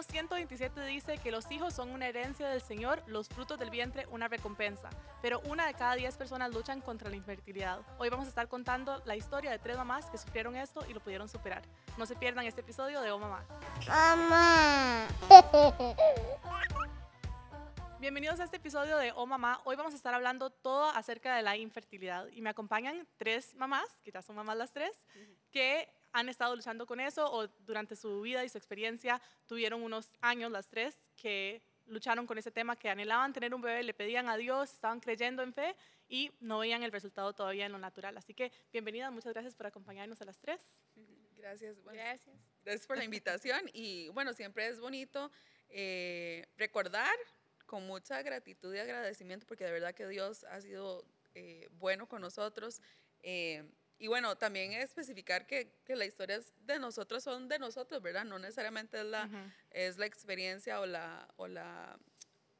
Salmo 127 dice que los hijos son una herencia del Señor, los frutos del vientre una recompensa, pero una de cada diez personas luchan contra la infertilidad. Hoy vamos a estar contando la historia de tres mamás que sufrieron esto y lo pudieron superar. No se pierdan este episodio de Oh Mamá. Mamá. Bienvenidos a este episodio de Oh Mamá. Hoy vamos a estar hablando todo acerca de la infertilidad y me acompañan tres mamás, que ya son mamás las tres, que han estado luchando con eso o durante su vida y su experiencia tuvieron unos años las tres que lucharon con ese tema, que anhelaban tener un bebé, le pedían a Dios, estaban creyendo en fe y no veían el resultado todavía en lo natural. Así que bienvenidas, muchas gracias por acompañarnos a las tres. Gracias, bueno, Gracias. gracias por la invitación y bueno, siempre es bonito eh, recordar con mucha gratitud y agradecimiento porque de verdad que Dios ha sido eh, bueno con nosotros. eh, y bueno, también especificar que, que las historias de nosotros son de nosotros, ¿verdad? No necesariamente es la, Ujú. es la experiencia o la, o la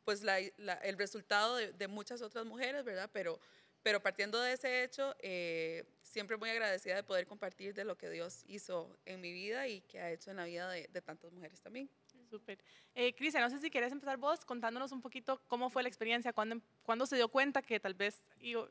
pues la, la- el resultado de, de muchas otras mujeres, ¿verdad? Pero, pero partiendo de ese hecho, eh, siempre muy agradecida de poder compartir de lo que Dios hizo en mi vida y que ha hecho en la vida de, de tantas mujeres también. Súper. Eh, Cristian, no sé si quieres empezar vos contándonos un poquito cómo fue la experiencia, cuándo, cuándo se dio cuenta que tal vez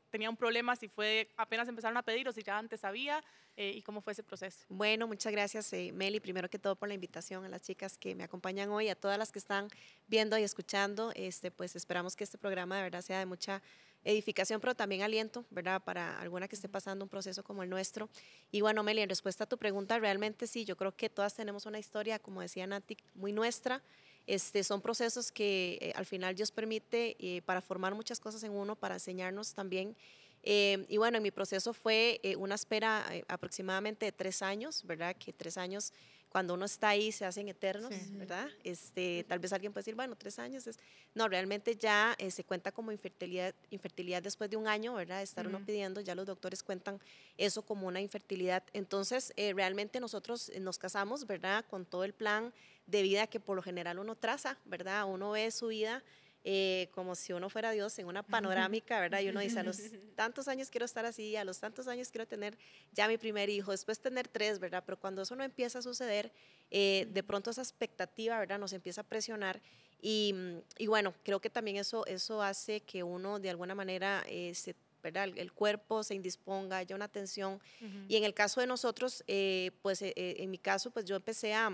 tenía un problema, si fue apenas empezaron a pedir o si ya antes sabía eh, y cómo fue ese proceso. Bueno, muchas gracias, eh, Meli, primero que todo por la invitación a las chicas que me acompañan hoy, a todas las que están viendo y escuchando. Este, pues esperamos que este programa de verdad sea de mucha edificación, pero también aliento, ¿verdad? Para alguna que esté pasando un proceso como el nuestro. Y bueno, Meli, en respuesta a tu pregunta, realmente sí, yo creo que todas tenemos una historia, como decía Nati, muy nuestra. Este, son procesos que eh, al final Dios permite eh, para formar muchas cosas en uno, para enseñarnos también. Eh, y bueno, en mi proceso fue eh, una espera eh, aproximadamente de tres años, ¿verdad? Que tres años, cuando uno está ahí, se hacen eternos, Sí. ¿verdad? Este, tal vez alguien puede decir, bueno, tres años es... No, realmente ya eh, se cuenta como infertilidad, infertilidad después de un año, ¿verdad? De estar uno Ujú. pidiendo, ya los doctores cuentan eso como una infertilidad. Entonces, eh, realmente nosotros eh, nos casamos, ¿verdad? Con todo el plan de vida que por lo general uno traza, ¿verdad? Uno ve su vida eh, como si uno fuera Dios en una panorámica, ¿verdad? Y uno dice, a los tantos años quiero estar así, a los tantos años quiero tener ya mi primer hijo, después tener tres, ¿verdad? Pero cuando eso no empieza a suceder, eh, de pronto esa expectativa, ¿verdad? Nos empieza a presionar. Y, y bueno, creo que también eso, eso hace que uno de alguna manera eh, se ¿verdad? El, el cuerpo se indisponga, haya una tensión. Y en el caso de nosotros, eh, pues eh, en mi caso, pues yo empecé a,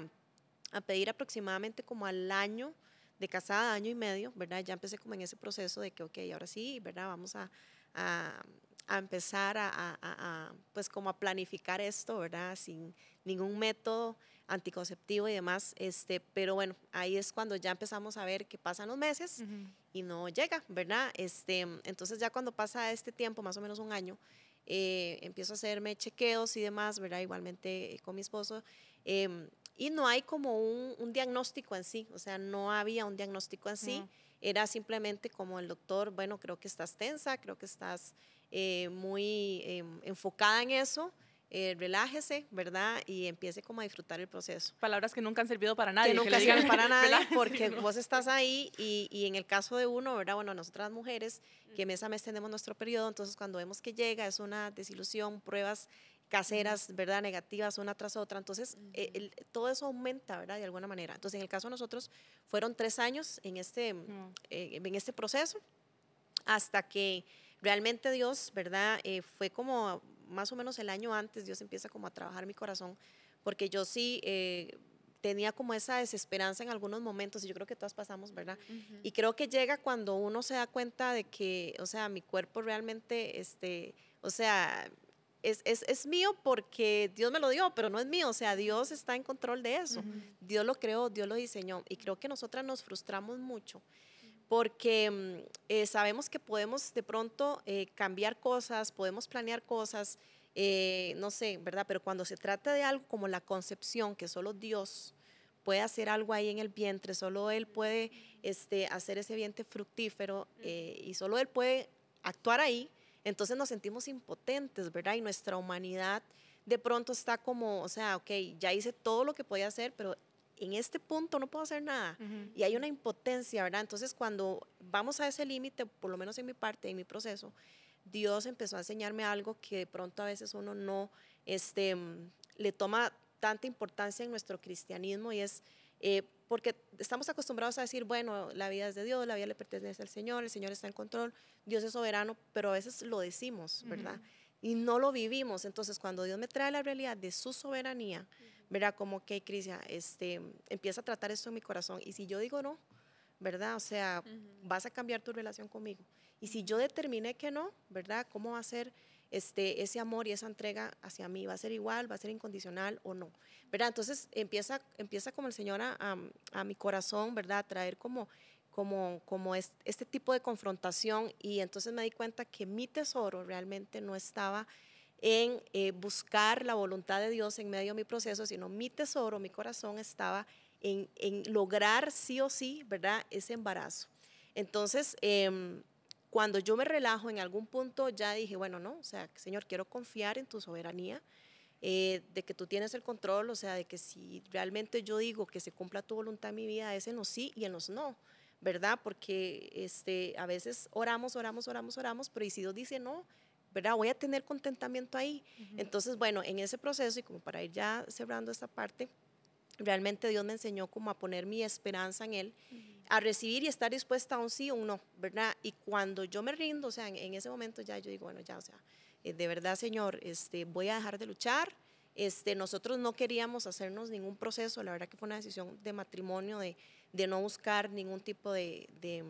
a pedir aproximadamente como al año de casada, año y medio, ¿verdad? Ya empecé como en ese proceso de que, ok, ahora sí, ¿verdad? Vamos a, a, a empezar a, a- pues como a planificar esto, ¿verdad? Sin ningún método anticonceptivo y demás, este, pero bueno, ahí es cuando ya empezamos a ver que pasan los meses y no llega, ¿verdad? Este, entonces ya cuando pasa este tiempo, más o menos un año, eh, empiezo a hacerme chequeos y demás, ¿verdad? Igualmente eh, con mi esposo. em, y no hay como un, un diagnóstico en sí, o sea, no había un diagnóstico en sí, Ujú. era simplemente como el doctor, bueno, creo que estás tensa, creo que estás eh, muy em, enfocada en eso, eh, relájese, ¿verdad? Y empiece como a disfrutar el proceso Palabras que nunca han servido para nadie. que nunca sirven para nadie porque no. vos estás ahí y, y en el caso de uno, ¿verdad? Bueno, nosotras mujeres que mes a mes tenemos nuestro periodo, entonces cuando vemos que llega es una desilusión, pruebas caseras, ¿verdad? Negativas una tras otra, entonces eh, el- todo eso aumenta, ¿verdad? De alguna manera. Entonces en el caso de nosotros fueron tres años en este, Mm. eh, en este proceso hasta que realmente Dios, ¿verdad? Eh, fue como más o menos el año antes, Dios empieza como a trabajar mi corazón, porque yo sí eh, tenía como esa desesperanza en algunos momentos, y yo creo que todas pasamos, ¿verdad? Y creo que llega cuando uno se da cuenta de que, o sea, mi cuerpo realmente, este, o sea, es, es, es mío porque Dios me lo dio, pero no es mío, o sea, Dios está en control de eso. Dios lo creó, Dios lo diseñó. Y creo que nosotras nos frustramos mucho porque mm, eh, sabemos que podemos de pronto eh, cambiar cosas, podemos planear cosas, eh, no sé, ¿verdad? Pero cuando se trata de algo como la concepción, que solo Dios puede hacer algo ahí en el vientre, solo Él puede este, hacer ese vientre fructífero y solo Él puede actuar ahí, entonces nos sentimos impotentes, ¿verdad? Y nuestra humanidad de pronto está como, o sea, ok, ya hice todo lo que podía hacer, pero en este punto no puedo hacer nada. Y hay una impotencia, ¿verdad? Entonces, cuando vamos a ese límite, por lo menos en mi parte, en mi proceso, Dios empezó a enseñarme algo que de pronto a veces uno no este, mm, le toma tanta importancia en nuestro cristianismo y es, eh, porque estamos acostumbrados a decir, bueno, la vida es de Dios, la vida le pertenece al Señor, el Señor está en control, Dios es soberano, pero a veces lo decimos, ¿verdad? Y no lo vivimos. Entonces, cuando Dios me trae la realidad de su soberanía, ¿verdad? Como que, Crisia, este, empieza a tratar esto en mi corazón. Y si yo digo no, ¿verdad? O sea, vas a cambiar tu relación conmigo. Y si yo determiné que no, ¿verdad? ¿Cómo va a ser este, ese amor y esa entrega hacia mí? ¿Va a ser igual? ¿Va a ser incondicional o no? ¿Verdad? Entonces empieza, empieza como el Señor a, a, mi corazón, ¿verdad? A traer como, como, como este tipo de confrontación y entonces me di cuenta que mi tesoro realmente no estaba en eh, buscar la voluntad de Dios en medio de mi proceso, sino mi tesoro, mi corazón estaba en, en lograr sí o sí, ¿verdad? Ese embarazo. Entonces, eh, cuando yo me relajo en algún punto, ya dije, bueno, no, o sea, Señor, quiero confiar en tu soberanía, eh, de que tú tienes el control, o sea, de que si realmente yo digo que se cumpla tu voluntad en mi vida, es en los sí y en los no, ¿verdad? Porque este, a veces oramos, oramos, oramos, oramos, pero y si Dios dice no, ¿verdad? Voy a tener contentamiento ahí. Entonces, bueno, en ese proceso, y como para ir ya cerrando esta parte, realmente Dios me enseñó como a poner mi esperanza en Él a recibir y estar dispuesta a un sí o un no, ¿verdad? Y cuando yo me rindo, o sea, en, ese momento ya yo digo, bueno, ya, o sea, eh, de verdad, Señor, este, voy a dejar de luchar. Este, nosotros no queríamos hacernos ningún proceso, la verdad que fue una decisión de matrimonio, de, de no buscar ningún tipo de, de,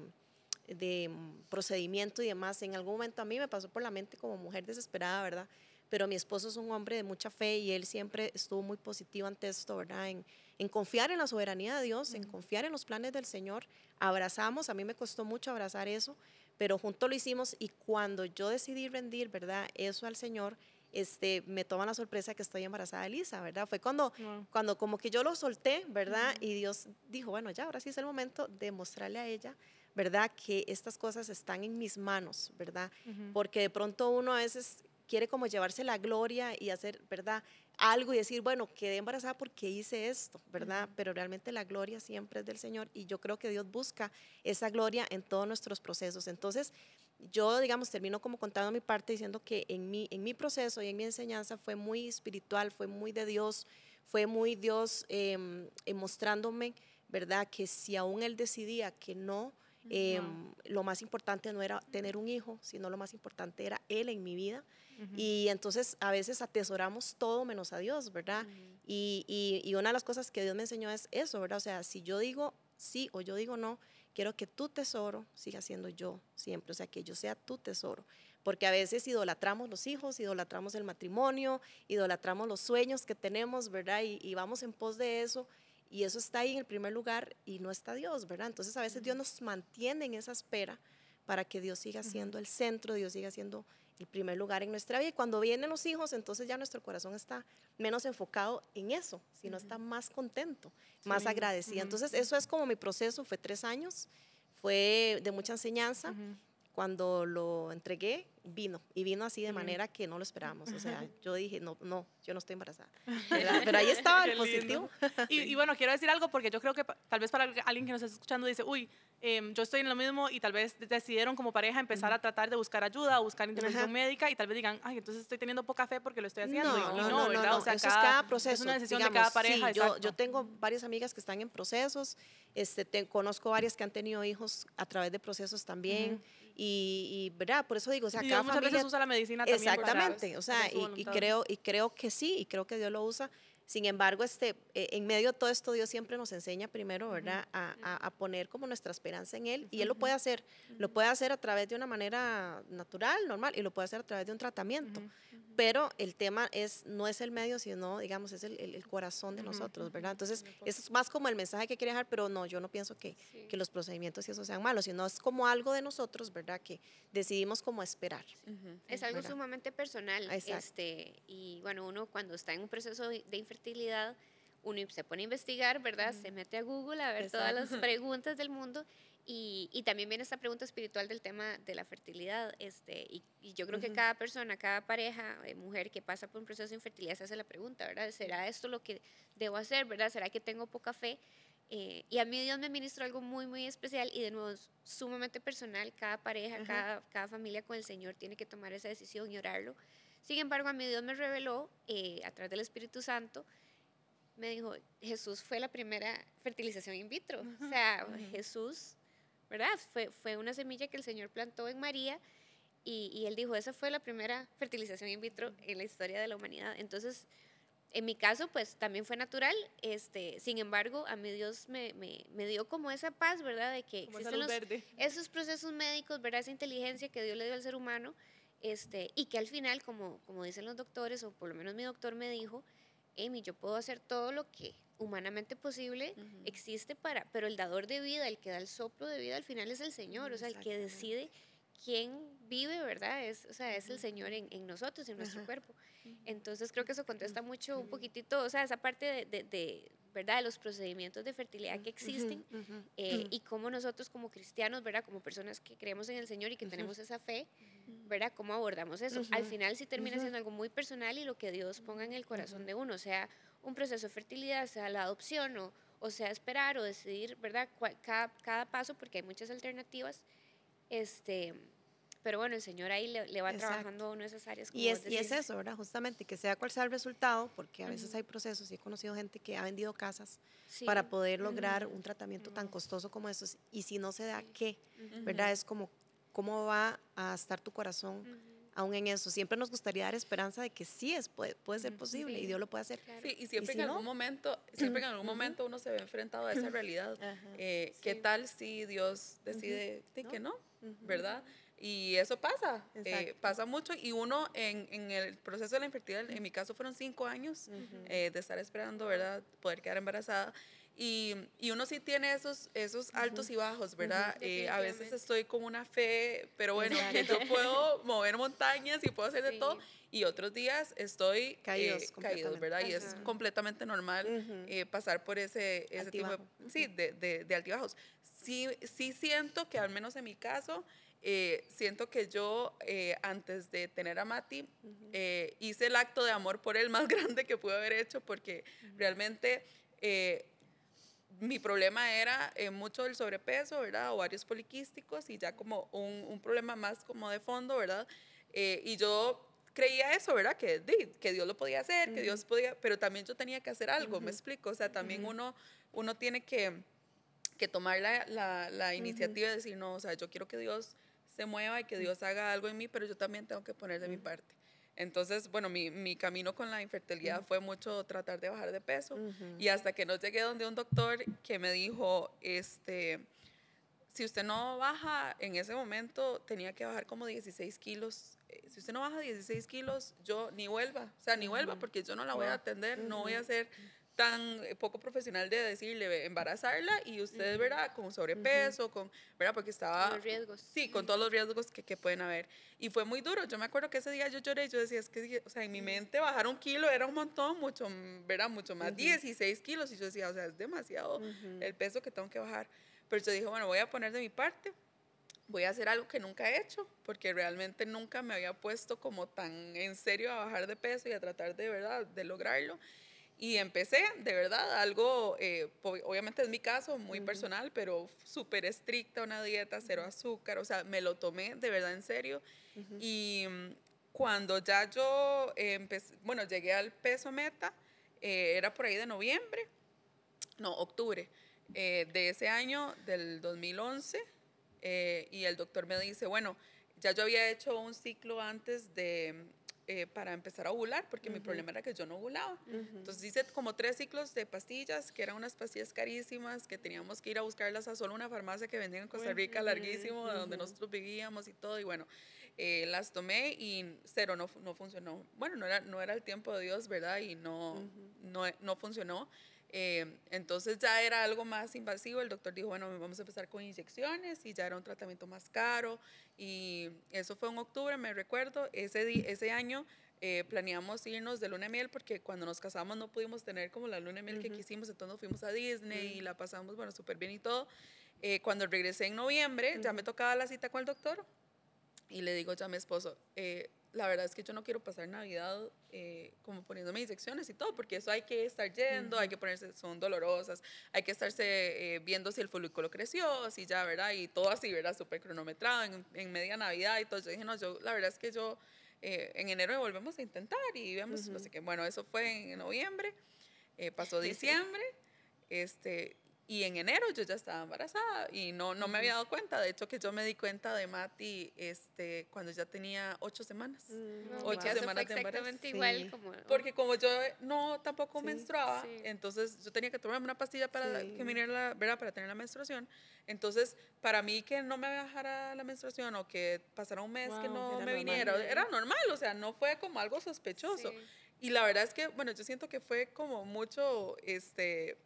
de procedimiento y demás. En algún momento a mí me pasó por la mente como mujer desesperada, ¿verdad? Pero mi esposo es un hombre de mucha fe y él siempre estuvo muy positivo ante esto, ¿verdad? En, en confiar en la soberanía de Dios, en confiar en los planes del Señor. Abrazamos, a mí me costó mucho abrazar eso, pero juntos lo hicimos y cuando yo decidí rendir, ¿verdad? Eso al Señor, este, me toma la sorpresa que estoy embarazada de Elisa, ¿verdad? Fue cuando, cuando como que yo lo solté, ¿verdad? Y Dios dijo, bueno, ya, ahora sí es el momento de mostrarle a ella, ¿verdad? Que estas cosas están en mis manos, ¿verdad? Porque de pronto uno a veces quiere como llevarse la gloria y hacer, ¿verdad? Algo y decir, bueno, quedé embarazada porque hice esto, ¿verdad? Pero realmente la gloria siempre es del Señor y yo creo que Dios busca esa gloria en todos nuestros procesos. Entonces, yo, digamos, termino como contando mi parte diciendo que en mi, en mi proceso y en mi enseñanza fue muy espiritual, fue muy de Dios, fue muy Dios eh, mostrándome, ¿verdad? Que si aún Él decidía que no, em, lo más importante no era tener un hijo, sino lo más importante era Él en mi vida. Y entonces a veces atesoramos todo menos a Dios, ¿verdad? y, y, y, una de las cosas que Dios me enseñó es eso, ¿verdad? O sea, si yo digo sí o yo digo no, quiero que tu tesoro siga siendo yo siempre, o sea, que yo sea tu tesoro. Porque a veces idolatramos los hijos, idolatramos el matrimonio, idolatramos los sueños que tenemos, ¿verdad? Y, y vamos en pos de eso y eso está ahí en el primer lugar y no está Dios, ¿verdad? Entonces a veces Dios nos mantiene en esa espera para que Dios siga siendo el centro, Dios siga siendo el primer lugar en nuestra vida. Y cuando vienen los hijos, entonces ya nuestro corazón está menos enfocado en eso, sino está más contento, más agradecido. Entonces eso es como mi proceso, fue tres años, fue de mucha enseñanza. Cuando lo entregué, vino, y vino así de manera que no lo esperábamos. O sea, yo dije, no, no, yo no estoy embarazada. Pero ahí estaba el positivo. Y, y, bueno, quiero decir algo porque yo creo que tal vez para alguien que nos está escuchando dice, uy, Em, yo estoy en lo mismo y tal vez decidieron como pareja empezar a tratar de buscar ayuda o buscar intervención médica y tal vez digan, ay, entonces estoy teniendo poca fe porque lo estoy haciendo. No, y, no, no, ¿verdad? O sea, Eso cada, es cada proceso. Es una decisión de cada pareja. Sí, yo, yo, tengo varias amigas que están en procesos, este, te, conozco varias que han tenido hijos a través de procesos también. Y, y, ¿verdad? Por eso digo, o sea, y cada muchas familia... veces usa la medicina también. Exactamente, o sea, y, y, creo, y creo que sí, y creo que Dios lo usa sin embargo, este, eh, en medio de todo esto, Dios siempre nos enseña primero, ¿verdad?, a, a, poner como nuestra esperanza en Él. Y Él lo puede hacer. Lo puede hacer a través de una manera natural, normal, y lo puede hacer a través de un tratamiento. Pero el tema es, no es el medio, sino, digamos, es el, el, corazón de nosotros, ¿verdad? Entonces, es más como el mensaje que quiere dejar, pero no, yo no pienso que, que los procedimientos y eso sean malos, sino es como algo de nosotros, ¿verdad?, que decidimos como esperar. Es algo sumamente personal. Este, y bueno, uno cuando está en un proceso de infertilidad, uno se pone a investigar, ¿verdad? Se mete a Google a ver todas las preguntas del mundo y, y, también viene esta pregunta espiritual del tema de la fertilidad. Este, y, y yo creo que cada persona, cada pareja, eh, mujer que pasa por un proceso de infertilidad se hace la pregunta, ¿verdad? ¿Será esto lo que debo hacer, verdad? ¿Será que tengo poca fe? Eh, y a mí Dios me ministró algo muy, muy especial y de nuevo sumamente personal. Cada pareja, cada, cada, familia con el Señor tiene que tomar esa decisión y orarlo. Sin embargo, a mí Dios me reveló eh, a través del Espíritu Santo me dijo, Jesús fue la primera fertilización in vitro. O sea, Jesús, ¿verdad? Fue, fue una semilla que el Señor plantó en María y, y, él dijo, esa fue la primera fertilización in vitro en la historia de la humanidad. Entonces, en mi caso, pues también fue natural. Este, sin embargo, a mí Dios me, me, me dio como esa paz, ¿verdad? De que existen los, esos procesos médicos, ¿verdad? Esa inteligencia que Dios le dio al ser humano. Este, y que al final, como, como dicen los doctores, o por lo menos mi doctor me dijo, Amy, yo puedo hacer todo lo que humanamente posible existe para, pero el dador de vida, el que da el soplo de vida al final es el Señor, o sea, el que decide quién vive, ¿verdad? Es, o sea, es el Señor en, en nosotros, en nuestro cuerpo. Entonces creo que eso contesta mucho un poquitito, o sea, esa parte de, de, ¿verdad? De los procedimientos de fertilidad que existen eh, y cómo nosotros como cristianos, ¿verdad? Como personas que creemos en el Señor y que tenemos esa fe, ¿verdad? ¿Cómo abordamos eso? Al final sí termina siendo algo muy personal y lo que Dios ponga en el corazón de uno, sea un proceso de fertilidad, sea la adopción o, o sea esperar o decidir, ¿verdad? Cada, cada paso, porque hay muchas alternativas. Este, pero bueno, el Señor ahí le, va trabajando uno de esas áreas. y, es, y es eso, ¿verdad? Justamente, que sea cual sea el resultado, porque a veces hay procesos, y he conocido gente que ha vendido casas para poder lograr un tratamiento tan costoso como esos, y si no se da, ¿qué? ¿Verdad? Es como, ¿cómo va a estar tu corazón? aún en eso. Siempre nos gustaría dar esperanza de que sí es, puede, puede ser posible y Dios lo puede hacer. Sí, y siempre en algún momento, siempre en algún momento uno se ve enfrentado a esa realidad. Eh, ¿Qué tal si Dios decide que no? ¿Verdad? Y eso pasa, eh, pasa mucho. Y uno en, en, el proceso de la infertilidad, en mi caso fueron cinco años eh, de estar esperando, ¿verdad? Poder quedar embarazada. Y, y uno sí tiene esos, esos altos y bajos, ¿verdad? Eh, a veces estoy con una fe, pero bueno, que yo puedo mover montañas y puedo hacer de todo. Y otros días estoy caídos, caídos ¿verdad? Y es completamente normal pasar por ese, ese tipo de, sí, de, de, de altibajos. Sí, sí siento que al menos en mi caso, eh, siento que yo, eh, antes de tener a Mati, eh, hice el acto de amor por él más grande que pude haber hecho porque realmente mi problema era mucho el sobrepeso, ¿verdad? Ovarios poliquísticos y ya como un, un problema más como de fondo, ¿verdad? y yo creía eso, ¿verdad? Que, que Dios lo podía hacer, que Dios podía, pero también yo tenía que hacer algo, me explico, o sea, también uno, uno tiene que, que tomar la, la, la iniciativa de decir, no, o sea, yo quiero que Dios se mueva y que Dios haga algo en mí, pero yo también tengo que poner de mi parte. Entonces, bueno, mi, mi camino con la infertilidad fue mucho tratar de bajar de peso y hasta que no llegué donde un doctor que me dijo, este, si usted no baja en ese momento, tenía que bajar como 16 kilos. Eh, si usted no baja 16 kilos, yo ni vuelva, o sea, ni vuelva porque yo no la voy a atender, no voy a hacer tan eh, poco profesional de decirle embarazarla y usted, ¿verdad? Con sobrepeso, con, ¿verdad? Porque estaba... Con los riesgos. Sí, con todos los riesgos que, que, pueden haber. Y fue muy duro. Yo me acuerdo que ese día yo lloré y yo decía, es que, o sea, en mi mente bajar un kilo era un montón, mucho, ¿verdad? Mucho más, 16 kilos. Y yo decía, o sea, es demasiado el peso que tengo que bajar. Pero yo dije, bueno, voy a poner de mi parte voy a hacer algo que nunca he hecho, porque realmente nunca me había puesto como tan en serio a bajar de peso y a tratar de verdad de lograrlo. Y empecé, de verdad, algo, eh, obviamente es mi caso, muy personal, pero súper estricta, una dieta, cero azúcar, o sea, me lo tomé de verdad en serio. Y mm, cuando ya yo empecé, bueno, llegué al peso meta, eh, era por ahí de noviembre, no, octubre eh, de ese año, del 2011, y el doctor me dice, bueno, ya yo había hecho un ciclo antes de eh, para empezar a ovular, porque mi problema era que yo no ovulaba. Entonces hice como tres ciclos de pastillas, que eran unas pastillas carísimas, que teníamos que ir a buscarlas a solo una farmacia que vendía en Costa Rica, larguísimo, de donde nosotros vivíamos y todo. Y bueno, eh, las tomé y cero, no, no funcionó. Bueno, no era, no era el tiempo de Dios, ¿verdad? Y no, no, no funcionó. Eh, entonces ya era algo más invasivo. El doctor dijo, bueno, vamos a empezar con inyecciones y ya era un tratamiento más caro. Y eso fue en octubre, me recuerdo. Ese, ese año eh, planeamos irnos de luna de miel porque cuando nos casamos no pudimos tener como la luna de miel que quisimos. Entonces nos fuimos a Disney y la pasamos, bueno, súper bien y todo. Eh, cuando regresé en noviembre, ya me tocaba la cita con el doctor y le digo ya a mi esposo, la verdad es que yo no quiero pasar Navidad eh, como poniéndome inyecciones y todo, porque eso hay que estar yendo, hay que ponerse, son dolorosas, hay que estarse eh, viendo si el folículo creció, si ya, ¿verdad? Y todo así, ¿verdad? Súper cronometrado en, en, media Navidad y todo. Yo dije, no, yo, la verdad es que yo eh, en enero volvemos a intentar y vemos, no sé qué. Bueno, eso fue en, noviembre. Eh, pasó diciembre, este, y en enero yo ya estaba embarazada y no, no me había dado cuenta. De hecho, que yo me di cuenta de Mati este, cuando ya tenía ocho semanas. Mm, ocho semanas de exactamente igual. Como, Porque como yo no tampoco menstruaba, entonces yo tenía que tomarme una pastilla para que viniera ¿verdad? para tener la menstruación. Entonces, para mí que no me bajara la menstruación o que pasara un mes que no me viniera, era normal, o sea, no fue como algo sospechoso. Y la verdad es que, bueno, yo siento que fue como mucho, este,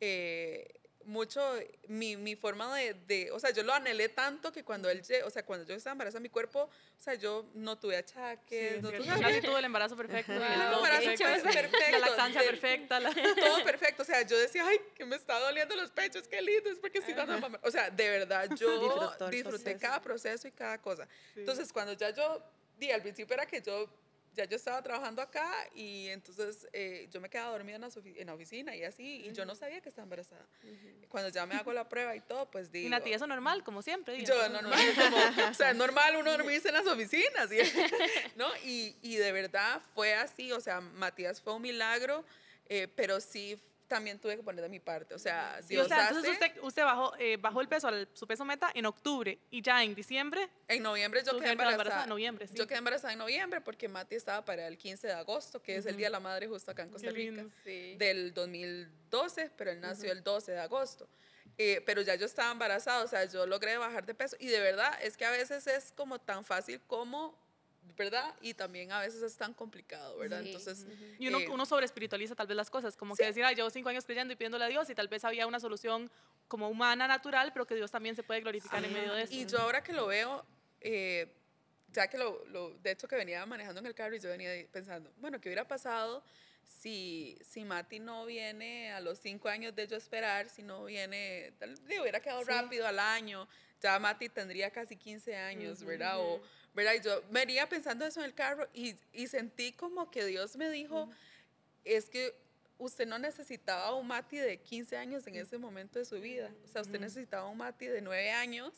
eh, mucho mi, mi forma de, de, o sea, yo lo anhelé tanto que cuando él, o sea, cuando yo estaba embarazada, mi cuerpo, o sea, yo no tuve achaques, no tuve... Casi tuvo el embarazo perfecto. el embarazo perfecto. La lactancia perfecta. Todo perfecto, o sea, yo decía, ay, que me está doliendo los pechos, qué lindo, es porque estoy dando mamá. O sea, de verdad, yo disfruté cada proceso y cada cosa. Entonces, cuando ya yo, di, al principio era que yo ya yo estaba trabajando acá y entonces eh, yo me quedaba dormida en la, en la, oficina y así, y yo no sabía que estaba embarazada. Cuando ya me hago la prueba y todo, pues digo... Y Nati, eso normal, como siempre. Yo, normal, como, o sea, normal uno dormirse en las oficinas, ¿no? Y, y, de verdad fue así, o sea, Matías fue un milagro, eh, pero sí también tuve que poner de mi parte. O sea, Dios o sea, entonces usted, usted bajó, eh, bajó el peso, su peso meta en octubre y ya en diciembre. En noviembre yo quedé embarazada. En noviembre, sí. Yo quedé embarazada en noviembre porque Mati estaba para el 15 de agosto, que es el Día de la Madre justo acá en Costa Rica, del 2012, pero él nació el 12 de agosto. Eh, pero ya yo estaba embarazada, o sea, yo logré bajar de peso y de verdad es que a veces es como tan fácil como ¿verdad? Y también a veces es tan complicado, ¿verdad? Entonces... Y uno, eh, uno sobre espiritualiza tal vez las cosas, como que decir, ah, llevo cinco años creyendo y pidiéndole a Dios y tal vez había una solución como humana, natural, pero que Dios también se puede glorificar en medio de eso. Y yo ahora que lo veo, eh, ya que lo, lo, de hecho que venía manejando en el carro y yo venía pensando, bueno, ¿qué hubiera pasado si, si Mati no viene a los cinco años de yo esperar, si no viene, tal, hubiera quedado rápido al año, ya Mati tendría casi 15 años, ¿verdad? O, ¿verdad? Y yo venía pensando eso en el carro y, y sentí como que Dios me dijo, es que usted no necesitaba un Mati de 15 años en ese momento de su vida, o sea, usted necesitaba un Mati de 9 años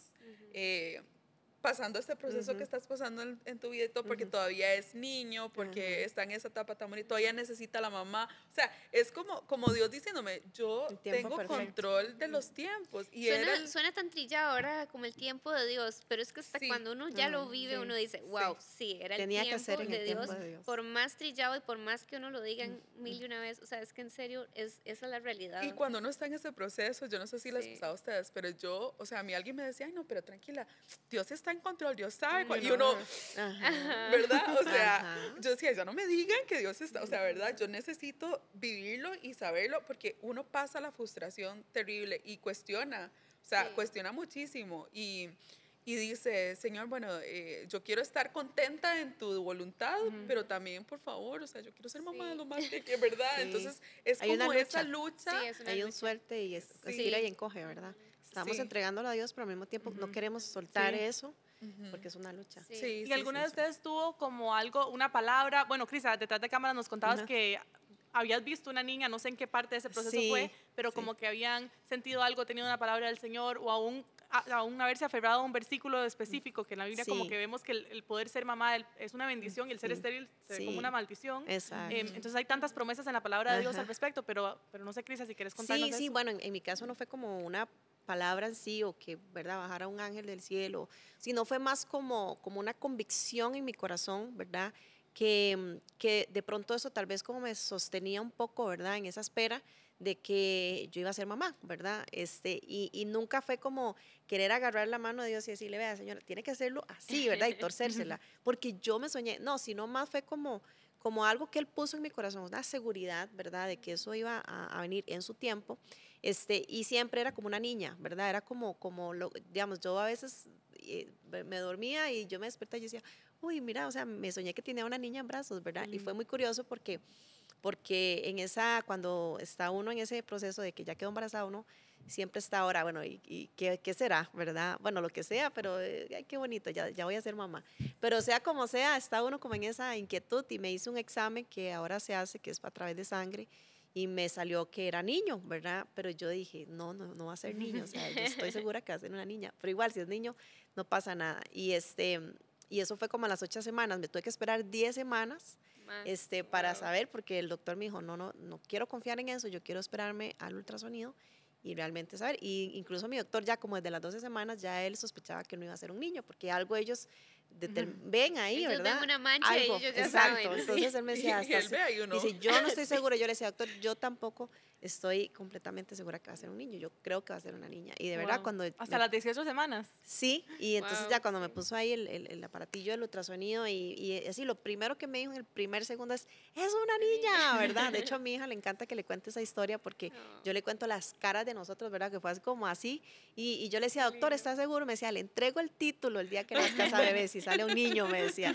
pasando este proceso que estás pasando en, tu vida y todo, porque todavía es niño, porque está en esa etapa tan bonita, todavía necesita la mamá. O sea, es como, como Dios diciéndome, yo tengo control de los tiempos. Y suena, suena tan trillado ahora como el tiempo de Dios, pero es que hasta cuando uno ya lo vive, uno dice, wow, sí, era el, tiempo, que ser de Dios, Por más trillado y por más que uno lo diga mil y una vez, o sea, es que en serio, es, esa es la realidad. Y cuando uno está en ese proceso, yo no sé si les pasado a ustedes, pero yo, o sea, a mí alguien me decía, ay, no, pero tranquila, Dios está en control, Dios sabe. Y uno, ¿verdad? O sea, yo decía, ya no me digan que Dios está, o sea, ¿verdad? Yo necesito vivirlo y saberlo porque uno pasa la frustración terrible y cuestiona, o sea, cuestiona muchísimo. Y, y dice, Señor, bueno, eh, yo quiero estar contenta en tu voluntad, pero también, por favor, o sea, yo quiero ser mamá lo más que, ¿verdad? Entonces, es como esa lucha. Hay un suerte y es, estira y encoge, ¿verdad? Estamos entregándolo a Dios, pero al mismo tiempo no queremos soltar eso porque es una lucha. Sí. ¿Y alguna de ustedes tuvo como algo, una palabra? Bueno, Crisa, detrás de cámara nos contabas que habías visto una niña, no sé en qué parte de ese proceso fue, pero como que habían sentido algo, tenido una palabra del Señor o aún, aún haberse aferrado a un versículo específico, que en la Biblia como que vemos que el, poder ser mamá es una bendición y el ser estéril se ve como una maldición. Exacto. Em, entonces hay tantas promesas en la palabra de Dios al respecto, pero, pero no sé, Crisa, si quieres contarnos Sí, sí, bueno, en, mi caso no fue como una palabra en sí o que, ¿verdad?, bajara un ángel del cielo, sino fue más como, como una convicción en mi corazón, ¿verdad?, que, que de pronto eso tal vez como me sostenía un poco, ¿verdad?, en esa espera de que yo iba a ser mamá, ¿verdad? Este, y, y, nunca fue como querer agarrar la mano de Dios y decirle, vea, señora, tiene que hacerlo así, ¿verdad? Y torcérsela, porque yo me soñé, no, sino más fue como, como algo que Él puso en mi corazón, una seguridad, ¿verdad? De que eso iba a, a venir en su tiempo. Este, y siempre era como una niña, ¿verdad? Era como, como lo, digamos, yo a veces eh, me dormía y yo me despertaba y decía, uy, mira, o sea, me soñé que tenía una niña en brazos, ¿verdad? Y fue muy curioso porque, porque en esa, cuando está uno en ese proceso de que ya quedó embarazada uno, siempre está ahora, bueno, ¿y, qué, qué, será, verdad? Bueno, lo que sea, pero eh, ay, qué bonito, ya, ya voy a ser mamá. Pero sea como sea, está uno como en esa inquietud y me hizo un examen que ahora se hace, que es a través de sangre, y me salió que era niño, ¿verdad? Pero yo dije, no, no, no va a ser niño, o sea, yo estoy segura que va a ser una niña, pero igual, si es niño, no pasa nada. Y, este, y eso fue como a las ocho semanas, me tuve que esperar diez semanas este, para saber, porque el doctor me dijo, no, no, no quiero confiar en eso, yo quiero esperarme al ultrasonido y realmente saber. Y incluso mi doctor ya como desde las 12 semanas ya él sospechaba que no iba a ser un niño, porque algo ellos ven ahí, ellos ¿verdad? Ven una mancha algo, y ellos ya exacto. saben. Entonces él me decía, hasta, dice, yo no estoy segura, yo le decía, doctor, yo tampoco estoy completamente segura que va a ser un niño, yo creo que va a ser una niña. Y de verdad cuando... Hasta las 18 semanas. Sí, y entonces ya cuando me puso ahí el, el, aparatillo del ultrasonido y, y, así, lo primero que me dijo en el primer segundo es, es una niña, ¿verdad? De hecho a mi hija le encanta que le cuente esa historia porque yo le cuento las caras de nosotros, ¿verdad? Que fue así como así. Y, y yo le decía, doctor, ¿estás seguro? Me decía, le entrego el título el día que nazca esa bebé, si sale un niño, me decía,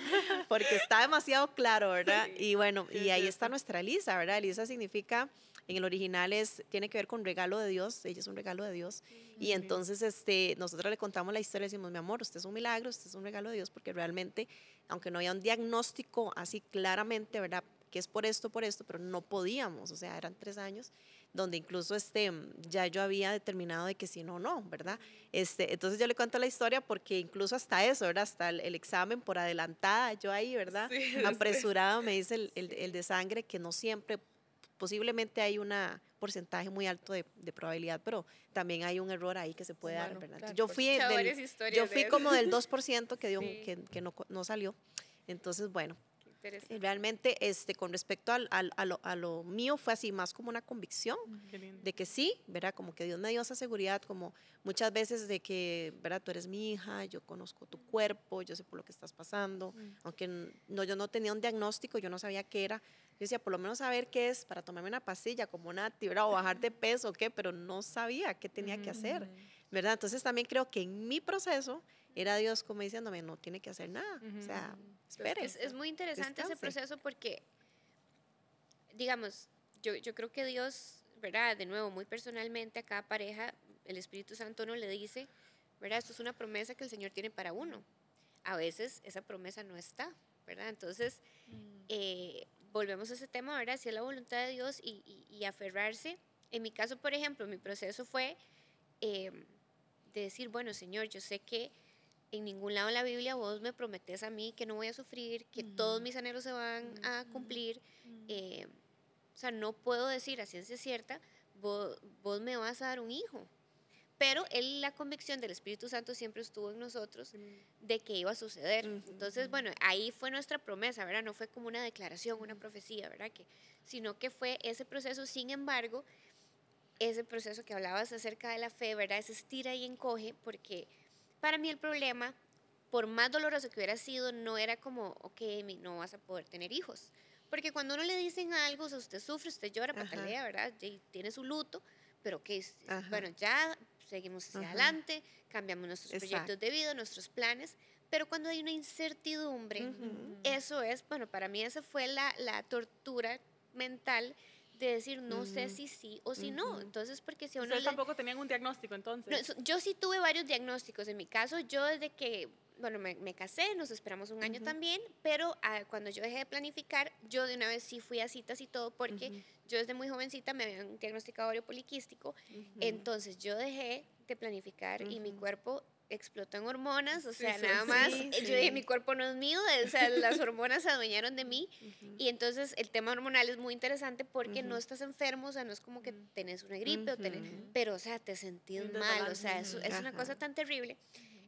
porque está demasiado claro, ¿verdad? Y bueno, y ahí está nuestra Elisa, ¿verdad? Elisa significa en el original es, tiene que ver con regalo de Dios, ella es un regalo de Dios. Y entonces este, nosotros le contamos la historia y decimos, mi amor, usted es un milagro, usted es un regalo de Dios, porque realmente, aunque no haya un diagnóstico así claramente, ¿verdad? Que es por esto, por esto, pero no podíamos, o sea, eran tres años donde incluso este, ya yo había determinado de que si no, no, ¿verdad? Este, entonces yo le cuento la historia porque incluso hasta eso, ¿verdad? Hasta el, examen por adelantada, yo ahí, ¿verdad? Apresurado me dice el, el, el, de sangre que no siempre posiblemente hay un porcentaje muy alto de, probabilidad, pero también hay un error ahí que se puede dar, ¿verdad? yo fui, yo fui como del 2% que, dio, que, que no, no, salió. Entonces, bueno, realmente este, con respecto al, al, a, lo, a, lo, mío fue así, más como una convicción de que sí, ¿verdad? Como que Dios me dio esa seguridad, como muchas veces de que, ¿verdad? Tú eres mi hija, yo conozco tu cuerpo, yo sé por lo que estás pasando, aunque no, yo no tenía un diagnóstico, yo no sabía qué era, yo decía, por lo menos saber qué es para tomarme una pastilla como Nati, ¿verdad? O bajar de peso qué, pero no sabía qué tenía que hacer, ¿verdad? Entonces también creo que en mi proceso era Dios como diciéndome, no tiene que hacer nada, o sea, espere. Es, muy interesante ese proceso porque, digamos, yo, yo creo que Dios, ¿verdad? De nuevo, muy personalmente a cada pareja, el Espíritu Santo no le dice, ¿verdad? Esto es una promesa que el Señor tiene para uno. A veces esa promesa no está, ¿verdad? Entonces, mm. eh, volvemos a ese tema, ¿verdad? Si es la voluntad de Dios y, aferrarse. En mi caso, por ejemplo, mi proceso fue em, de decir, bueno, Señor, yo sé que en ningún lado en la Biblia vos me prometes a mí que no voy a sufrir, que todos mis anhelos se van a cumplir. Em, o sea, no puedo decir a ciencia cierta, vos, vos me vas a dar un hijo, pero él, la convicción del Espíritu Santo siempre estuvo en nosotros de que iba a suceder. Entonces, bueno, ahí fue nuestra promesa, ¿verdad? No fue como una declaración, una profecía, ¿verdad? Que, sino que fue ese proceso, sin embargo, ese proceso que hablabas acerca de la fe, ¿verdad? Ese estira y encoge, porque para mí el problema, por más doloroso que hubiera sido, no era como, ok, no vas a poder tener hijos. Porque cuando uno le dicen algo, o sea, usted sufre, usted llora, patalea, ¿verdad? Y tiene su luto, pero que, bueno, ya seguimos hacia adelante, cambiamos nuestros proyectos de vida, nuestros planes, pero cuando hay una incertidumbre, eso es, bueno, para mí esa fue la, la tortura mental de decir no sé si sí o si no. Entonces, porque si uno... Ustedes tampoco tenían un diagnóstico entonces. yo sí tuve varios diagnósticos. En mi caso, yo desde que, bueno, me, me casé, nos esperamos un año también, pero ah, cuando yo dejé de planificar, yo de una vez sí fui a citas y todo, porque yo desde muy jovencita me habían diagnosticado ovario poliquístico. Entonces, yo dejé de planificar y mi cuerpo explotó en hormonas, o sea, nada más, yo dije, mi cuerpo no es mío, o sea, las hormonas se adueñaron de mí, y entonces el tema hormonal es muy interesante porque no estás enfermo, o sea, no es como que tenés una gripe, o tenés, pero, o sea, te sentís mal, o sea, es, es una cosa tan terrible.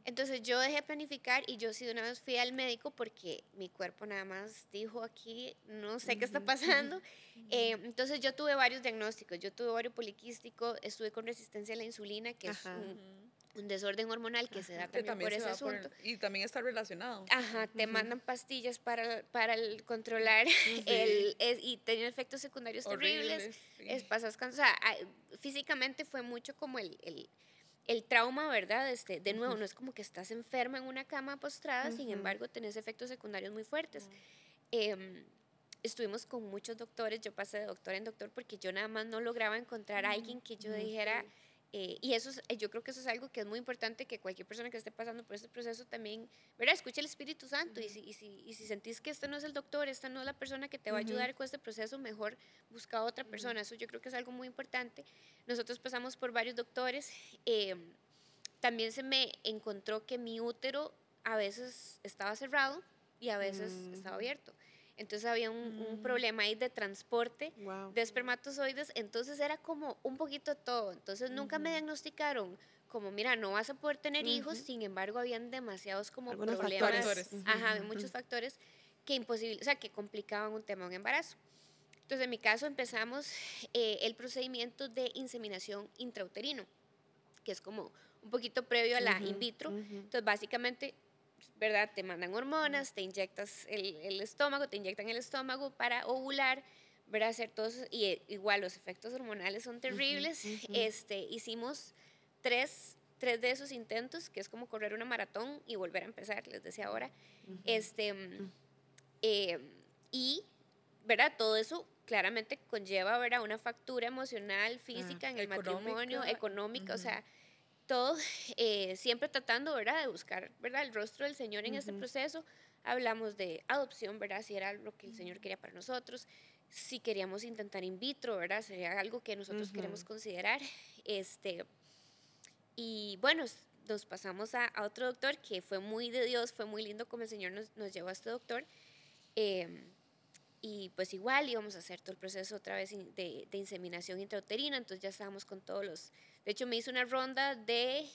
Entonces yo dejé de planificar y yo sí de una vez fui al médico porque mi cuerpo nada más dijo aquí, no sé qué está pasando. Eh, entonces yo tuve varios diagnósticos, yo tuve ovario poliquístico, estuve con resistencia a la insulina, que es un desorden hormonal que se da también, por ese asunto. y también está relacionado. Ajá, te mandan pastillas para, para el, controlar el, y tenía efectos secundarios terribles. Es, pasas o sea, físicamente fue mucho como el, el, el trauma, ¿verdad? Este, de nuevo, no es como que estás enferma en una cama postrada, sin embargo, tenés efectos secundarios muy fuertes. Em, estuvimos con muchos doctores, yo pasé de doctor en doctor porque yo nada más no lograba encontrar a alguien que yo dijera eh, y eso eh, yo creo que eso es algo que es muy importante que cualquier persona que esté pasando por este proceso también, ¿verdad? Escuche el Espíritu Santo y, si, y, si, y, si, sentís que este no es el doctor, esta no es la persona que te va a ayudar con este proceso, mejor busca a otra persona. Eso yo creo que es algo muy importante. Nosotros pasamos por varios doctores. Eh, también se me encontró que mi útero a veces estaba cerrado y a veces mm. estaba abierto. Entonces había un, problema ahí de transporte de espermatozoides. Entonces era como un poquito todo. Entonces nunca me diagnosticaron como, mira, no vas a poder tener hijos. Sin embargo, habían demasiados como problemas. Factores. Ajá, muchos factores que imposible, o sea, que complicaban un tema un embarazo. Entonces, en mi caso empezamos eh, el procedimiento de inseminación intrauterino, que es como un poquito previo a la in vitro. Entonces, básicamente, ¿verdad? Te mandan hormonas, te inyectas el, el, estómago, te inyectan el estómago para ovular, ¿verdad? Hacer todos, y eh, igual los efectos hormonales son terribles. Este, hicimos tres, tres de esos intentos, que es como correr una maratón y volver a empezar, les decía ahora. Este, eh, y, ¿verdad? Todo eso claramente conlleva ¿verdad? una factura emocional, física en el matrimonio, económica, o sea, todo eh, siempre tratando ¿verdad? de buscar ¿verdad? el rostro del Señor en este proceso. Hablamos de adopción, ¿verdad? Si era lo que el Señor quería para nosotros, si queríamos intentar in vitro, ¿verdad? Sería algo que nosotros queremos considerar. Este, y bueno, nos pasamos a, otro doctor que fue muy de Dios, fue muy lindo como el Señor nos, nos llevó a este doctor. Eh, y pues igual íbamos a hacer todo el proceso otra vez de, de, inseminación intrauterina, entonces ya estábamos con todos los... De hecho, me hizo una ronda de,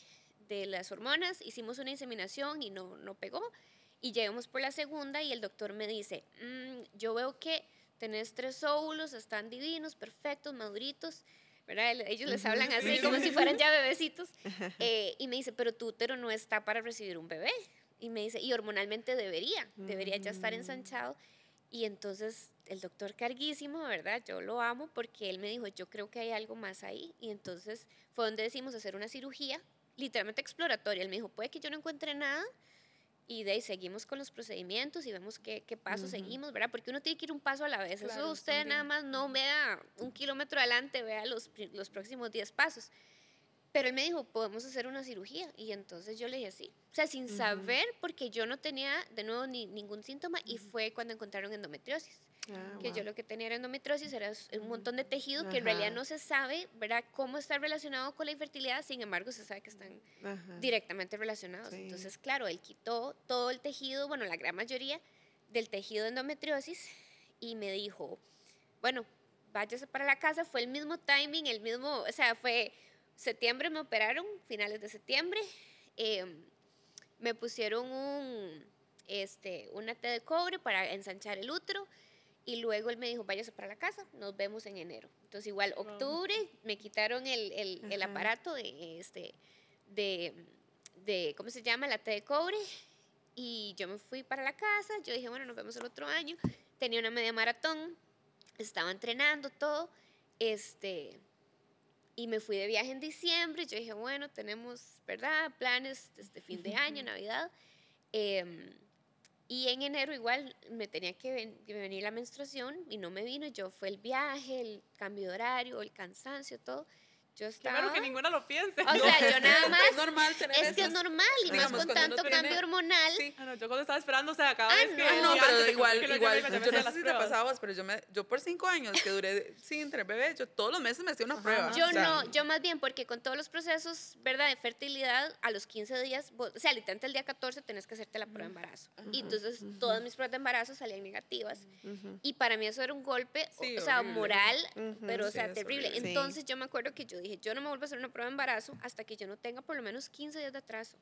de las hormonas, hicimos una inseminación y no, no pegó, y llegamos por la segunda y el doctor me dice, mm, yo veo que tenés tres óvulos, están divinos, perfectos, maduritos, ¿verdad? Ellos les hablan así como si fueran ya bebecitos, eh, y me dice, pero tu útero no está para recibir un bebé. Y me dice, y hormonalmente debería, debería ya estar mm. ensanchado. Y entonces el doctor carguísimo, ¿verdad? Yo lo amo porque él me dijo, yo creo que hay algo más ahí. Y entonces fue donde decimos hacer una cirugía, literalmente exploratoria. Él me dijo, puede que yo no encuentre nada. Y de ahí seguimos con los procedimientos y vemos qué, qué pasos seguimos, ¿verdad? Porque uno tiene que ir un paso a la vez. Eso usted nada más no vea un kilómetro adelante, vea los, los próximos 10 pasos. Pero él me dijo, podemos hacer una cirugía. Y entonces yo le dije sí. O sea, sin saber, porque yo no tenía de nuevo ni, ningún síntoma. Y fue cuando encontraron endometriosis. Ah, que yo lo que tenía era endometriosis, era un montón de tejido que en realidad no se sabe, ¿verdad?, cómo está relacionado con la infertilidad, sin embargo, se sabe que están directamente relacionados. Entonces, claro, él quitó todo el tejido, bueno, la gran mayoría del tejido de endometriosis y me dijo, bueno, váyase para la casa, fue el mismo timing, el mismo, o sea, fue septiembre me operaron, finales de septiembre. Em, me pusieron un, este, una T de cobre para ensanchar el útero. Y luego él me dijo, váyase para la casa, nos vemos en enero. Entonces igual, octubre, me quitaron el, el, el aparato de, este, de, de, ¿cómo se llama? La T de cobre. Y yo me fui para la casa, yo dije, bueno, nos vemos el otro año. Tenía una media maratón, estaba entrenando todo. Este, y me fui de viaje en diciembre. Yo dije, bueno, tenemos, ¿verdad? Planes desde fin de año, Navidad. Em, y en enero igual me tenía que, venir la menstruación y no me vino. Yo fue el viaje, el cambio de horario, el cansancio, todo. Yo estaba... Claro que ninguna lo piense. O sea, yo nada más... Es normal tener Es que es normal, y más con tanto cambio hormonal. Sí. Ah, yo cuando estaba esperando, o sea, cada ah, vez que... No, pero igual, igual, yo no sé si te pasaba pero yo, me, yo por cinco años que duré sin tener bebé, yo todos los meses me hacía una prueba. Yo no, yo más bien, porque con todos los procesos, ¿verdad?, de fertilidad, a los 15 días, o sea, literalmente el día 14 tenés que hacerte la prueba de embarazo. Y entonces todas mis pruebas de embarazo salían negativas. Y para mí eso era un golpe, o sea, moral, pero, o sea, terrible. Entonces yo me acuerdo que yo dije, yo no me vuelvo a hacer una prueba de embarazo hasta que yo no tenga por lo menos 15 días de atraso.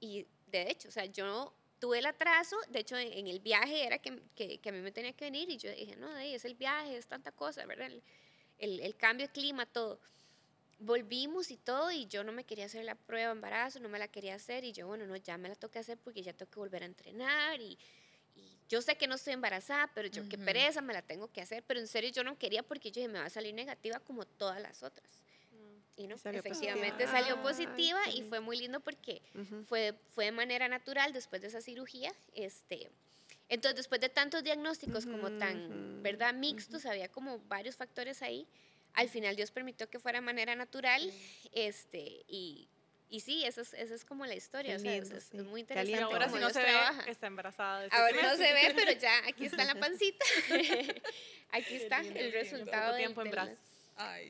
Y de hecho, o sea, yo tuve el atraso, de hecho en, el viaje era que, que, que, a mí me tenía que venir y yo dije, no, es el viaje, es tanta cosa, ¿verdad? El, el, el, cambio de clima, todo. Volvimos y todo y yo no me quería hacer la prueba de embarazo, no me la quería hacer y yo, bueno, no, ya me la tengo que hacer porque ya tengo que volver a entrenar y, y yo sé que no estoy embarazada, pero yo qué pereza, me la tengo que hacer, pero en serio yo no quería porque yo dije, me va a salir negativa como todas las otras y no, efectivamente salió positiva y fue muy lindo porque fue, fue de manera natural después de esa cirugía. Este, entonces, después de tantos diagnósticos como tan, ¿verdad?, mixtos, había como varios factores ahí. Al final Dios permitió que fuera de manera natural este, y, y sí, esa es, esa es como la historia, o sea, es, muy interesante. Ahora sí no se ve está embarazada. Ahora no se ve, pero ya aquí está la pancita. aquí está el resultado. tiempo en brazos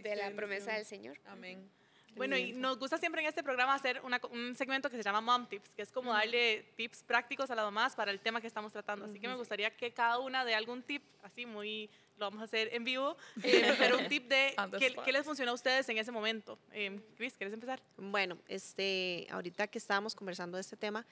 de la promesa del Señor. Amén. Bueno, y nos gusta siempre en este programa hacer un segmento que se llama Mom Tips, que es como darle tips prácticos a las mamás para el tema que estamos tratando. Así que me gustaría que cada una de algún tip, así muy, lo vamos a hacer en vivo, eh, pero un tip de qué, les funcionó a ustedes en ese momento. Eh, Cris, ¿quieres empezar? Bueno, este, ahorita que estábamos conversando de este tema,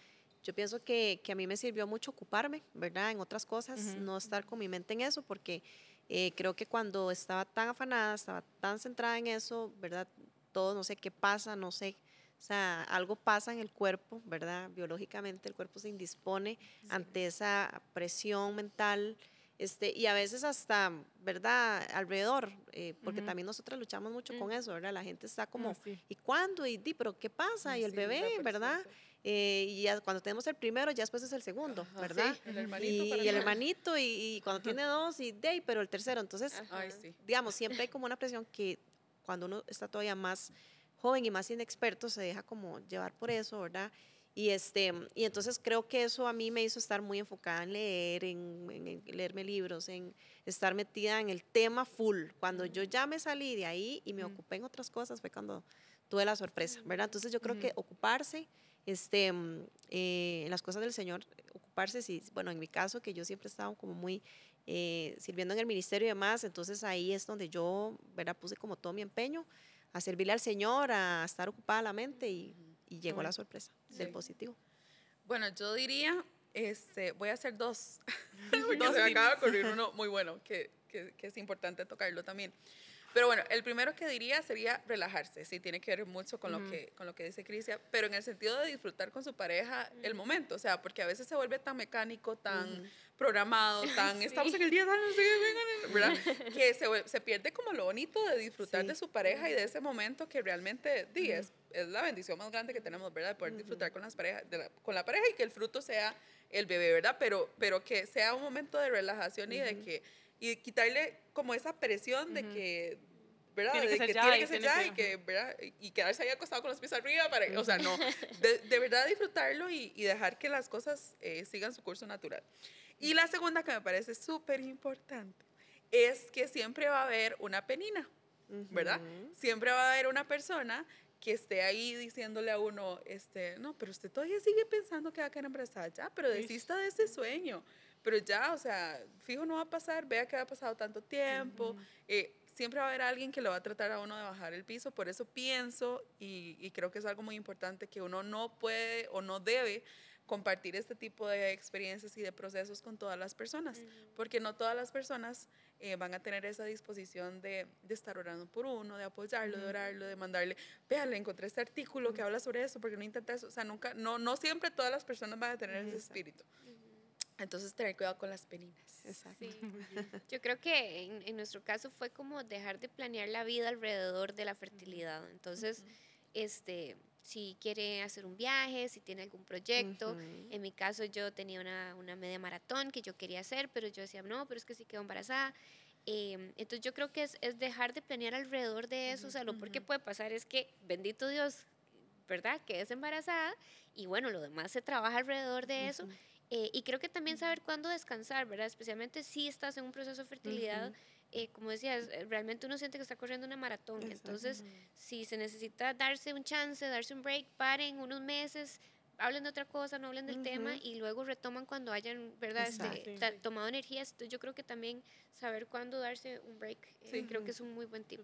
yo pienso que, que a mí me sirvió mucho ocuparme, ¿verdad? En otras cosas, no estar con mi mente en eso, porque eh, creo que cuando estaba tan afanada, estaba tan centrada en eso, ¿verdad? Todo, no sé qué pasa, no sé, o sea, algo pasa en el cuerpo, ¿verdad? Biológicamente el cuerpo se indispone ante esa presión mental. Este, y a veces hasta, ¿verdad? Alrededor, eh, porque también nosotros luchamos mucho con mm. eso, ¿verdad? La gente está como, ah, ¿y cuándo? ¿Y di, pero qué pasa? ¿Y el bebé, verdad? Eh, y ya cuando tenemos el primero, ya después es el segundo, ¿verdad? el hermanito y, el hermanito, y, cuando tiene dos, y de pero el tercero. Entonces, digamos, siempre hay como una presión que cuando uno está todavía más joven y más inexperto, se deja como llevar por eso, ¿verdad? Y, este, y entonces creo que eso a mí me hizo estar muy enfocada en leer, en, leerme libros, en estar metida en el tema full. Cuando yo ya me salí de ahí y me ocupé en otras cosas fue cuando tuve la sorpresa, ¿verdad? Entonces yo creo que ocuparse este, mm, eh, en las cosas del Señor, ocuparse, si, bueno, en mi caso, que yo siempre he estado como muy eh, sirviendo en el ministerio y demás, entonces ahí es donde yo, ¿verdad? Puse como todo mi empeño a servirle al Señor, a estar ocupada la mente y, y llegó la sorpresa del positivo. Bueno, yo diría, este, voy a hacer dos, porque se me acaba de ocurrir uno muy bueno, que, que, que es importante tocarlo también. Pero bueno, el primero que diría sería relajarse, sí, tiene que ver mucho con, lo, que, con lo que dice Crisia, pero en el sentido de disfrutar con su pareja el momento, o sea, porque a veces se vuelve tan mecánico, tan programado, tan, estamos en el día, ¿verdad? que se, se, pierde como lo bonito de disfrutar de su pareja y de ese momento que realmente, di, es, la bendición más grande que tenemos, ¿verdad? De poder disfrutar con, las parejas, con la pareja y que el fruto sea el bebé, ¿verdad? Pero, pero que sea un momento de relajación y de que y quitarle como esa presión de que ¿verdad? Tiene que de que tiene que ser ya y que, ¿verdad? Y quedarse ahí acostado con los pies arriba para, o sea, no, de, de verdad disfrutarlo y, y, dejar que las cosas eh, sigan su curso natural. Y la segunda que me parece súper importante es que siempre va a haber una penina, ¿verdad? Siempre va a haber una persona que esté ahí diciéndole a uno, este, no, pero usted todavía sigue pensando que va a quedar embarazada, ya, pero desista de ese sueño pero ya, o sea, fijo no va a pasar, vea que ha pasado tanto tiempo, eh, siempre va a haber alguien que lo va a tratar a uno de bajar el piso, por eso pienso y, creo que es algo muy importante que uno no puede o no debe compartir este tipo de experiencias y de procesos con todas las personas, porque no todas las personas eh, van a tener esa disposición de, de, estar orando por uno, de apoyarlo, de orarlo, de mandarle, véale, encontré este artículo que habla sobre eso, porque no intenta eso, o sea, nunca, no, no siempre todas las personas van a tener ese espíritu. Entonces, tener cuidado con las peninas. Exacto. Yo creo que en, nuestro caso fue como dejar de planear la vida alrededor de la fertilidad. Entonces, este, si quiere hacer un viaje, si tiene algún proyecto. En mi caso, yo tenía una, una, media maratón que yo quería hacer, pero yo decía, no, pero es que sí quedo embarazada. Em, entonces, yo creo que es, es, dejar de planear alrededor de eso. O sea, lo que puede pasar es que, bendito Dios, ¿verdad? Quedes embarazada y bueno, lo demás se trabaja alrededor de eso eh, y creo que también saber cuándo descansar, ¿verdad? Especialmente si estás en un proceso de fertilidad. Eh, como decías, eh, realmente uno siente que está corriendo una maratón. Entonces, si se necesita darse un chance, darse un break, paren unos meses, hablen de otra cosa, no hablen del tema y luego retoman cuando hayan, ¿verdad? Este, tomado energías. Entonces yo creo que también saber cuándo darse un break, eh, creo que es un muy buen tip.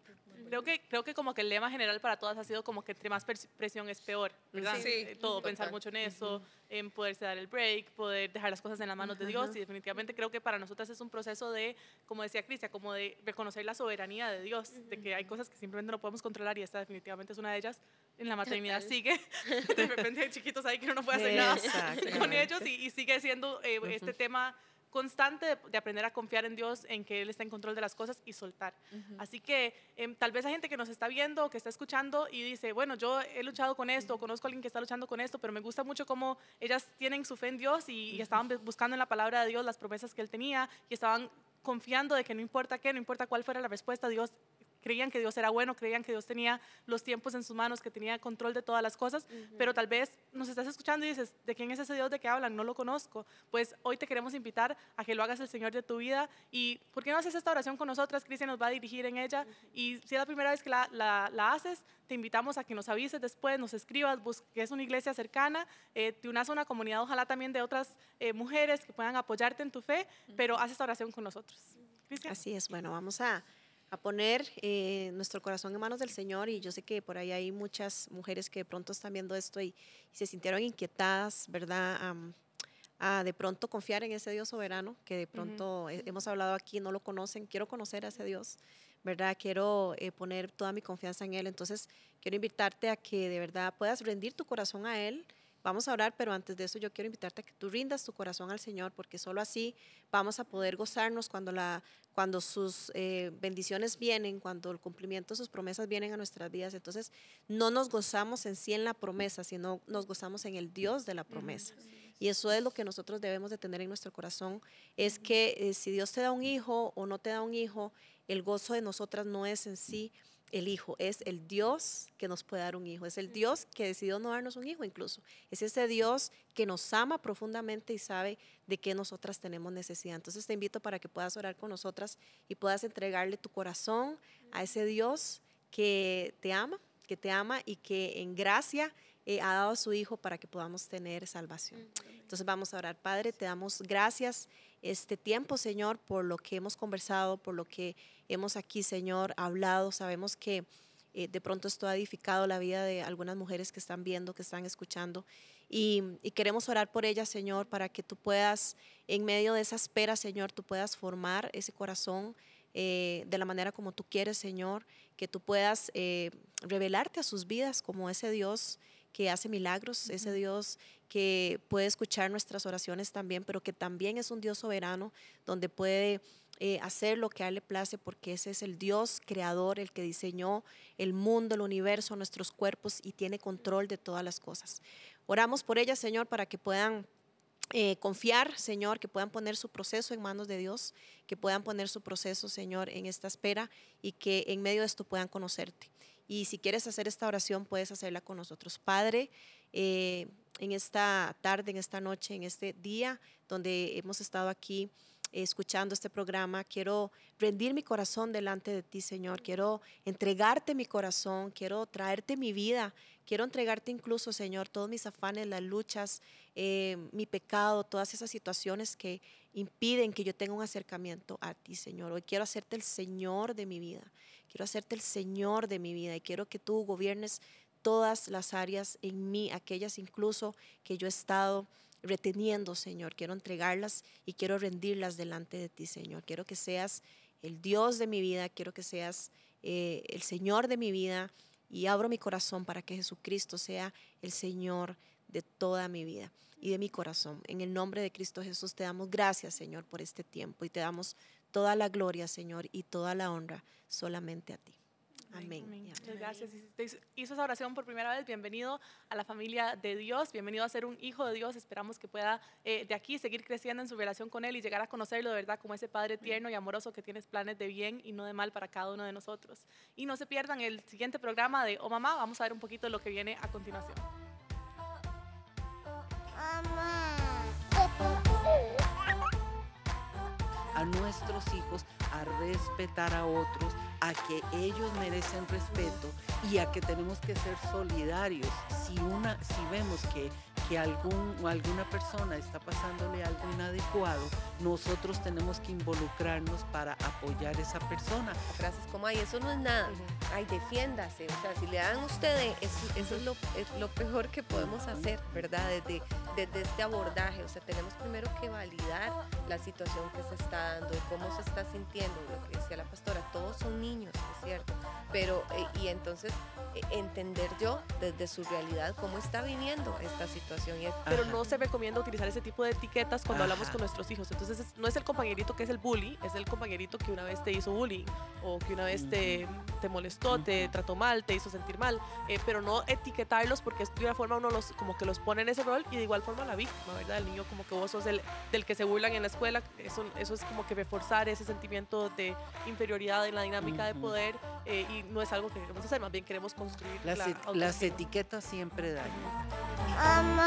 Creo que, creo que como que el lema general para todas ha sido como que entre más presión es peor, ¿verdad? Sí, eh, Todo, pensar mucho en eso, en poderse dar el break, poder dejar las cosas en las manos de Dios y definitivamente creo que para nosotras es un proceso de, como decía Cristian, como de reconocer la soberanía de Dios, de que hay cosas que simplemente no podemos controlar y esta definitivamente es una de ellas en la maternidad sigue, de repente hay chiquitos ahí que uno no puede hacer nada con ellos y, sigue siendo eh, este tema constante de, aprender a confiar en Dios, en que Él está en control de las cosas y soltar. Así que em, tal vez hay gente que nos está viendo o que está escuchando y dice, bueno, yo he luchado con esto, conozco a alguien que está luchando con esto, pero me gusta mucho cómo ellas tienen su fe en Dios y, y estaban buscando en la palabra de Dios las promesas que Él tenía y estaban confiando de que no importa qué, no importa cuál fuera la respuesta, Dios creían que Dios era bueno, creían que Dios tenía los tiempos en sus manos, que tenía control de todas las cosas, pero tal vez nos estás escuchando y dices, ¿de quién es ese Dios de que hablan? No lo conozco. Pues hoy te queremos invitar a que lo hagas el Señor de tu vida y ¿por qué no haces esta oración con nosotras? Cristian nos va a dirigir en ella y si es la primera vez que la, la, haces, te invitamos a que nos avises después, nos escribas, que es una iglesia cercana, eh, te unas a una comunidad, ojalá también de otras eh, mujeres que puedan apoyarte en tu fe, pero haz esta oración con nosotros. Así es, bueno, vamos a, a poner eh, nuestro corazón en manos del Señor y yo sé que por ahí hay muchas mujeres que de pronto están viendo esto y, se sintieron inquietadas, ¿verdad? a de pronto confiar en ese Dios soberano que de pronto hemos hablado aquí, no lo conocen, quiero conocer a ese Dios, ¿verdad? Quiero eh, poner toda mi confianza en Él, entonces quiero invitarte a que de verdad puedas rendir tu corazón a Él Vamos a orar, pero antes de eso yo quiero invitarte a que tú rindas tu corazón al Señor, porque solo así vamos a poder gozarnos cuando, la, cuando sus eh, bendiciones vienen, cuando el cumplimiento de sus promesas vienen a nuestras vidas. Entonces, no nos gozamos en sí en la promesa, sino nos gozamos en el Dios de la promesa. Y eso es lo que nosotros debemos de tener en nuestro corazón, es que eh, si Dios te da un hijo o no te da un hijo, el gozo de nosotras no es en sí el Hijo, es el Dios que nos puede dar un hijo, es el Dios que decidió no darnos un hijo incluso, es ese Dios que nos ama profundamente y sabe de qué nosotras tenemos necesidad. Entonces te invito para que puedas orar con nosotras y puedas entregarle tu corazón a ese Dios que te ama, que te ama y que en gracia eh, ha dado a su Hijo para que podamos tener salvación. Entonces vamos a orar. Padre, te damos gracias este tiempo, Señor, por lo que hemos conversado, por lo que hemos aquí, Señor, hablado. Sabemos que eh, de pronto esto ha edificado la vida de algunas mujeres que están viendo, que están escuchando. Y, queremos orar por ellas, Señor, para que tú puedas, en medio de esa espera, Señor, tú puedas formar ese corazón eh, de la manera como tú quieres, Señor, que tú puedas eh, revelarte a sus vidas como ese Dios que hace milagros, ese Dios que puede escuchar nuestras oraciones también, pero que también es un Dios soberano, donde puede eh, hacer lo que a Él le place, porque ese es el Dios creador, el que diseñó el mundo, el universo, nuestros cuerpos y tiene control de todas las cosas. Oramos por ellas, Señor, para que puedan eh, confiar, Señor, que puedan poner su proceso en manos de Dios, que puedan poner su proceso, Señor, en esta espera y que en medio de esto puedan conocerte. Y si quieres hacer esta oración, puedes hacerla con nosotros. Padre, eh, en esta tarde, en esta noche, en este día donde hemos estado aquí escuchando este programa, quiero rendir mi corazón delante de ti, Señor. Quiero entregarte mi corazón, quiero traerte mi vida, quiero entregarte incluso, Señor, todos mis afanes, las luchas, eh, mi pecado, todas esas situaciones que impiden que yo tenga un acercamiento a ti, Señor. Hoy quiero hacerte el Señor de mi vida. Quiero hacerte el Señor de mi vida y quiero que tú gobiernes todas las áreas en mí, aquellas incluso que yo he estado reteniendo, Señor. Quiero entregarlas y quiero rendirlas delante de ti, Señor. Quiero que seas el Dios de mi vida, quiero que seas eh, el Señor de mi vida y abro mi corazón para que Jesucristo sea el Señor de toda mi vida y de mi corazón. En el nombre de Cristo Jesús te damos gracias, Señor, por este tiempo y te damos toda la gloria, Señor, y toda la honra solamente a ti. Amén. Muchas gracias. Si te hizo esa oración por primera vez, bienvenido a la familia de Dios, bienvenido a ser un hijo de Dios. Esperamos que pueda eh, de aquí seguir creciendo en su relación con Él y llegar a conocerlo de verdad como ese Padre tierno y amoroso que tienes planes de bien y no de mal para cada uno de nosotros. Y no se pierdan el siguiente programa de Oh Mamá, vamos a ver un poquito de lo que viene a continuación. Mamá. A nuestros hijos a respetar a otros, a que ellos merecen respeto y a que tenemos que ser solidarios. Si, una, si vemos que que algún, alguna persona está pasándole algo inadecuado, nosotros tenemos que involucrarnos para apoyar a esa persona. Frases como, ay, eso no es nada, ay, defiéndase. O sea, si le dan a ustedes, eso, es, lo, lo, peor que podemos hacer, ¿verdad? Desde, desde este abordaje. O sea, tenemos primero que validar la situación que se está dando y cómo se está sintiendo. Lo que decía la pastora, todos son niños, es cierto. Pero, eh, y entonces, eh, entender yo desde su realidad cómo está viviendo esta situación situación. Y es, pero no se recomienda utilizar ese tipo de etiquetas cuando hablamos con nuestros hijos. Entonces, es- no es el compañerito que es el bully, es el compañerito que una vez te hizo bullying o que una vez te, te molestó, te trató mal, te hizo sentir mal, eh, pero no etiquetarlos porque de una forma uno los como que los pone en ese rol y de igual forma la víctima, ¿verdad? El niño como que vos sos el del que se burlan en la escuela, eso, eso es como que reforzar ese sentimiento de inferioridad en la dinámica de poder eh, y no es algo que queremos hacer, más bien queremos construir Las, la et- las etiquetas siempre dañan.